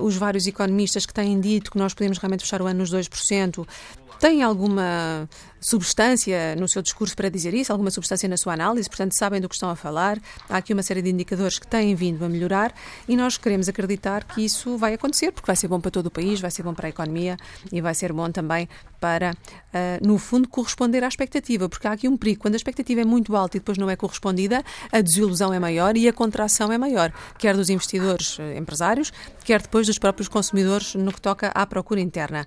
os vários economistas que têm dito que nós podemos realmente fechar o ano nos 2%, têm alguma substância no seu discurso para dizer isso, alguma substância na sua análise, portanto sabem do que estão a falar. Há aqui uma série de indicadores que têm vindo a melhorar e nós queremos acreditar que isso vai acontecer, porque vai ser bom para todo o país, vai ser bom para a economia e vai ser bom também para, uh, no fundo, corresponder à expectativa, porque há aqui um perigo. Quando a expectativa é muito alta e depois não é correspondida, a desilusão é maior e a contração é maior, quer dos investidores uh, empresários, quer depois dos próprios consumidores no que toca à procura interna.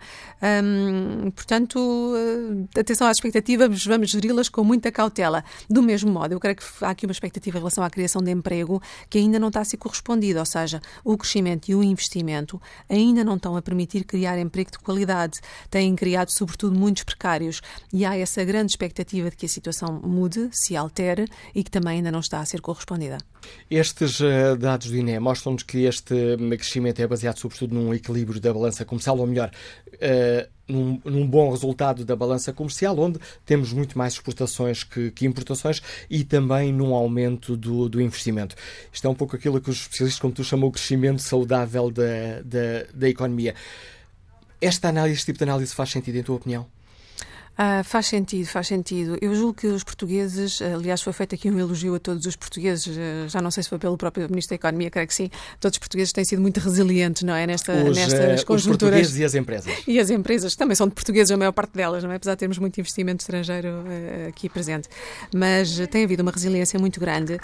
Portanto, uh, atenção às expectativas, vamos geri-las com muita cautela. Do mesmo modo, eu creio que há aqui uma expectativa em relação à criação de emprego que ainda não está a ser correspondida, ou seja, o crescimento e o investimento ainda não estão a permitir criar emprego de qualidade. Têm criado, sobretudo, muitos precários e há essa grande expectativa de que a situação mude, se altere e que também ainda não está a ser correspondida. Estes uh, dados do INE mostram-nos que este crescimento é baseado sobretudo num equilíbrio da balança comercial, ou melhor, uh, num, num, bom resultado da balança comercial, onde temos muito mais exportações que, que importações e também num aumento do, do, investimento. Isto é um pouco aquilo que os especialistas, como tu chamou, o crescimento saudável da, da, da economia. Esta análise, este tipo de análise faz sentido, em tua opinião? Ah, faz sentido, faz sentido. Eu julgo que os portugueses, aliás, foi feito aqui um elogio a todos os portugueses, ah, já não sei se foi pelo próprio Ministro da Economia, creio que sim. Todos os portugueses têm sido muito resilientes, não é? Nesta, os, nestas uh, conjunturas. Os portugueses e as empresas. E as empresas também são de portugueses, a maior parte delas, não é? Apesar de termos muito investimento estrangeiro uh, aqui presente. Mas uh, tem havido uma resiliência muito grande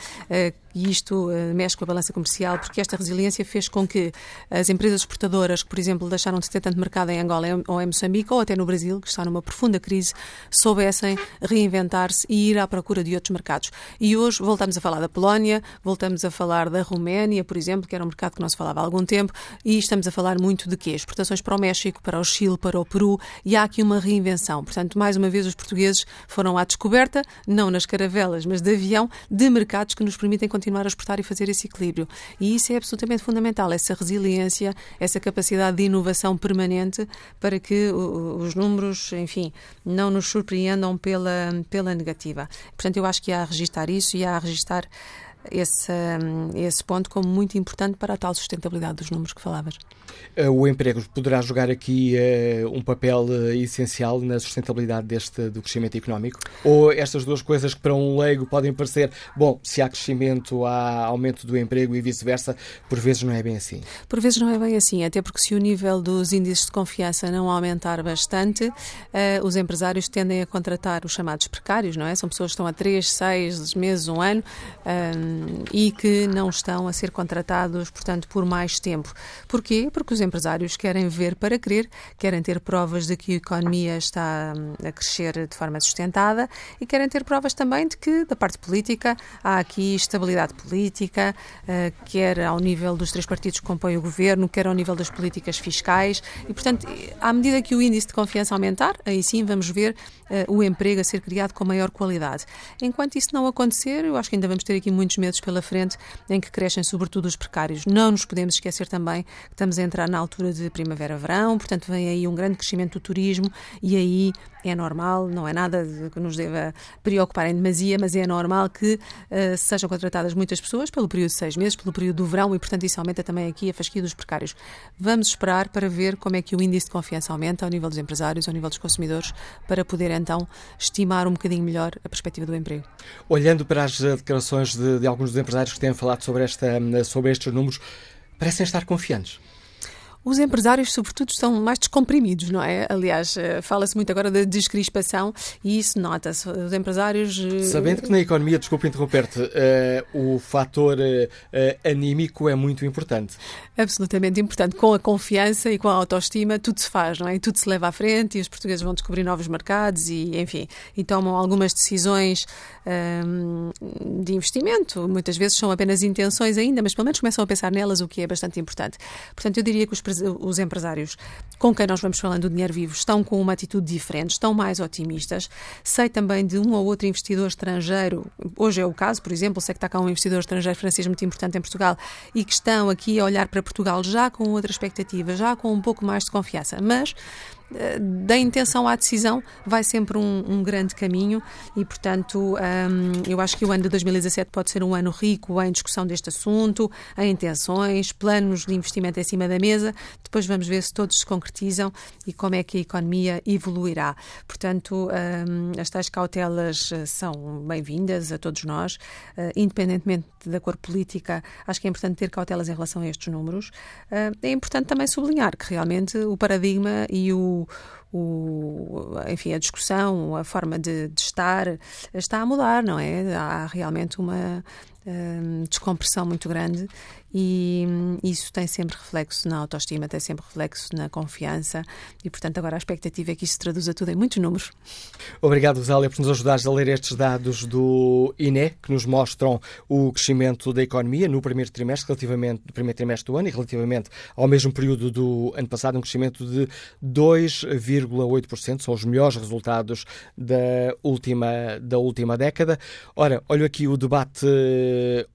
e isto mexe com a balança comercial, porque esta resiliência fez com que as empresas exportadoras, que, por exemplo, deixaram de ter tanto mercado em Angola ou em Moçambique, ou até no Brasil, que está numa profunda crise, crise soubessem reinventar-se e ir à procura de outros mercados. E hoje voltamos a falar da Polónia, voltamos a falar da Roménia, por exemplo, que era um mercado que não se falava há algum tempo, e estamos a falar muito de quê? Exportações para o México, para o Chile, para o Peru, e há aqui uma reinvenção. Portanto, mais uma vez, os portugueses foram à descoberta, não nas caravelas, mas de avião, de mercados que nos permitem continuar a exportar e fazer esse equilíbrio. E isso é absolutamente fundamental, essa resiliência, essa capacidade de inovação permanente para que os números, enfim, não nos surpreendam pela, pela negativa. Portanto, eu acho que há a registar isso e há a registar esse, esse ponto como muito importante para a tal sustentabilidade dos números que falavas. Eh, o emprego poderá jogar aqui uh, um papel uh, essencial na sustentabilidade deste do crescimento económico? Ou estas duas coisas que para um leigo podem parecer, bom, se há crescimento, há aumento do emprego e vice-versa, por vezes não é bem assim? Por vezes não é bem assim, até porque se o nível dos índices de confiança não aumentar bastante, uh, os empresários tendem a contratar os chamados precários, não é? São pessoas que estão há 3, 6 meses, um ano e que não estão a ser contratados, portanto, por mais tempo. Porquê? Porque os empresários querem ver para crer, querem ter provas de que a economia está hum, a crescer de forma sustentada e querem ter provas também de que, da parte política, há aqui estabilidade política, uh, quer ao nível dos três partidos que compõem o governo, quer ao nível das políticas fiscais. E, portanto, à medida que o índice de confiança aumentar, aí sim vamos ver uh, o emprego a ser criado com maior qualidade. Enquanto isso não acontecer, eu acho que ainda vamos ter aqui muitos meses pela frente em que crescem sobretudo os precários. Não nos podemos esquecer também que estamos a entrar na altura de primavera-verão, portanto vem aí um grande crescimento do turismo e aí é normal, não é nada que nos deva preocupar em demasia, mas é normal que uh, sejam contratadas muitas pessoas pelo período de seis meses, pelo período do verão e, portanto, isso aumenta também aqui a fasquia dos precários. Vamos esperar para ver como é que o índice de confiança aumenta ao nível dos empresários, ao nível dos consumidores, para poder então estimar um bocadinho melhor a perspectiva do emprego. Olhando para as declarações de, de alguns dos empresários que têm falado sobre, esta, sobre estes números, parecem estar confiantes. Os empresários, sobretudo, estão mais descomprimidos, não é? Aliás, eh, fala-se muito agora da descrispação e isso nota-se. Os empresários. Eh, Sabendo que na economia, desculpe interromper-te, uh, o fator uh, anímico é muito importante. Absolutamente importante. Com a confiança e com a autoestima, tudo se faz, não é? E tudo se leva à frente e os portugueses vão descobrir novos mercados e, enfim, e tomam algumas decisões um, de investimento. Muitas vezes são apenas intenções ainda, mas pelo menos começam a pensar nelas, o que é bastante importante. Portanto, eu diria que os, os empresários com quem nós vamos falando do dinheiro vivo estão com uma atitude diferente, estão mais otimistas. Sei também de um ou outro investidor estrangeiro, hoje é o caso, por exemplo, sei que está cá um investidor estrangeiro francês muito importante em Portugal e que estão aqui a olhar para Portugal já com outra expectativa, já com um pouco mais de confiança. Mas da intenção à decisão vai sempre um, um grande caminho e, portanto, um, eu acho que o ano de 2017 pode ser um ano rico em discussão deste assunto, em intenções, planos de investimento em cima da mesa. Depois vamos ver se todos se concretizam e como é que a economia evoluirá. Portanto, um, as tais cautelas eh, são bem-vindas a todos nós, uh, independentemente da cor política. Acho que é importante ter cautelas em relação a estes números. Uh, é importante também sublinhar que realmente o paradigma e o o, enfim, a discussão, a forma de, de, estar está a mudar, não é? Há realmente uma um, descompressão muito grande e hum, isso tem sempre reflexo na autoestima, tem sempre reflexo na confiança e, portanto, agora a expectativa é que isso se traduza tudo em muitos números. Obrigado, Zélia, por nos ajudares a ler estes dados do INE, que nos mostram o crescimento da economia no primeiro trimestre, relativamente, no primeiro trimestre do ano e relativamente ao mesmo período do ano passado, um crescimento de 2,8%, são os melhores resultados da última, da última década. Ora, olho aqui o debate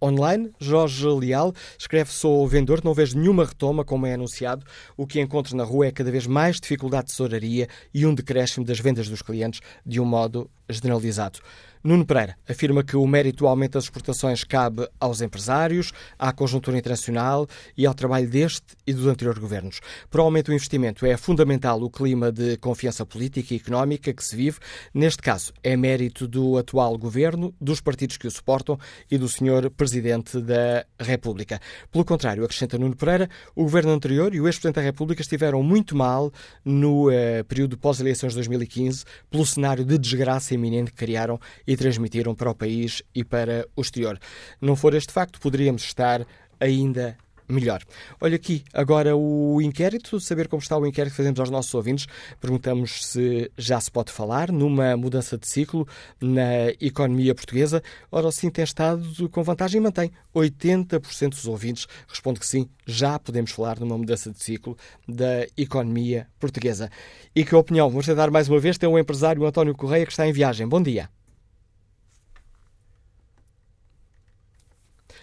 online, Jorge Leal escreve: Sou vendedor, não vejo nenhuma retoma, como é anunciado. O que encontro na rua é cada vez mais dificuldade de tesouraria e um decréscimo das vendas dos clientes de um modo generalizado. Nuno Pereira afirma que o mérito do aumento das exportações cabe aos empresários, à conjuntura internacional e ao trabalho deste e dos anteriores governos. Para o aumento do investimento é fundamental o clima de confiança política e económica que se vive. Neste caso, é mérito do atual governo, dos partidos que o suportam e do senhor Presidente da República. Pelo contrário, acrescenta Nuno Pereira, o governo anterior e o ex-Presidente da República estiveram muito mal no eh, período pós-eleições de 2015 pelo cenário de desgraça iminente que criaram e transmitiram para o país e para o exterior. Não for este facto, poderíamos estar ainda melhor. Olha aqui agora o inquérito, saber como está o inquérito que fazemos aos nossos ouvintes. Perguntamos se já se pode falar numa mudança de ciclo na economia portuguesa. Ora, sim, tem estado com vantagem e mantém. 80% dos ouvintes responde que sim, já podemos falar numa mudança de ciclo da economia portuguesa. E que opinião? Vamos tentar mais uma vez. Tem o empresário António Correia que está em viagem. Bom dia.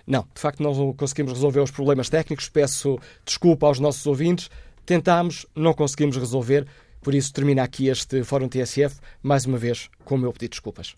Não, de facto não conseguimos resolver os problemas técnicos. Peço desculpa aos nossos ouvintes. Tentámos, não conseguimos resolver. Por isso termina aqui este Fórum TSF, mais uma vez, com o meu pedido de desculpas.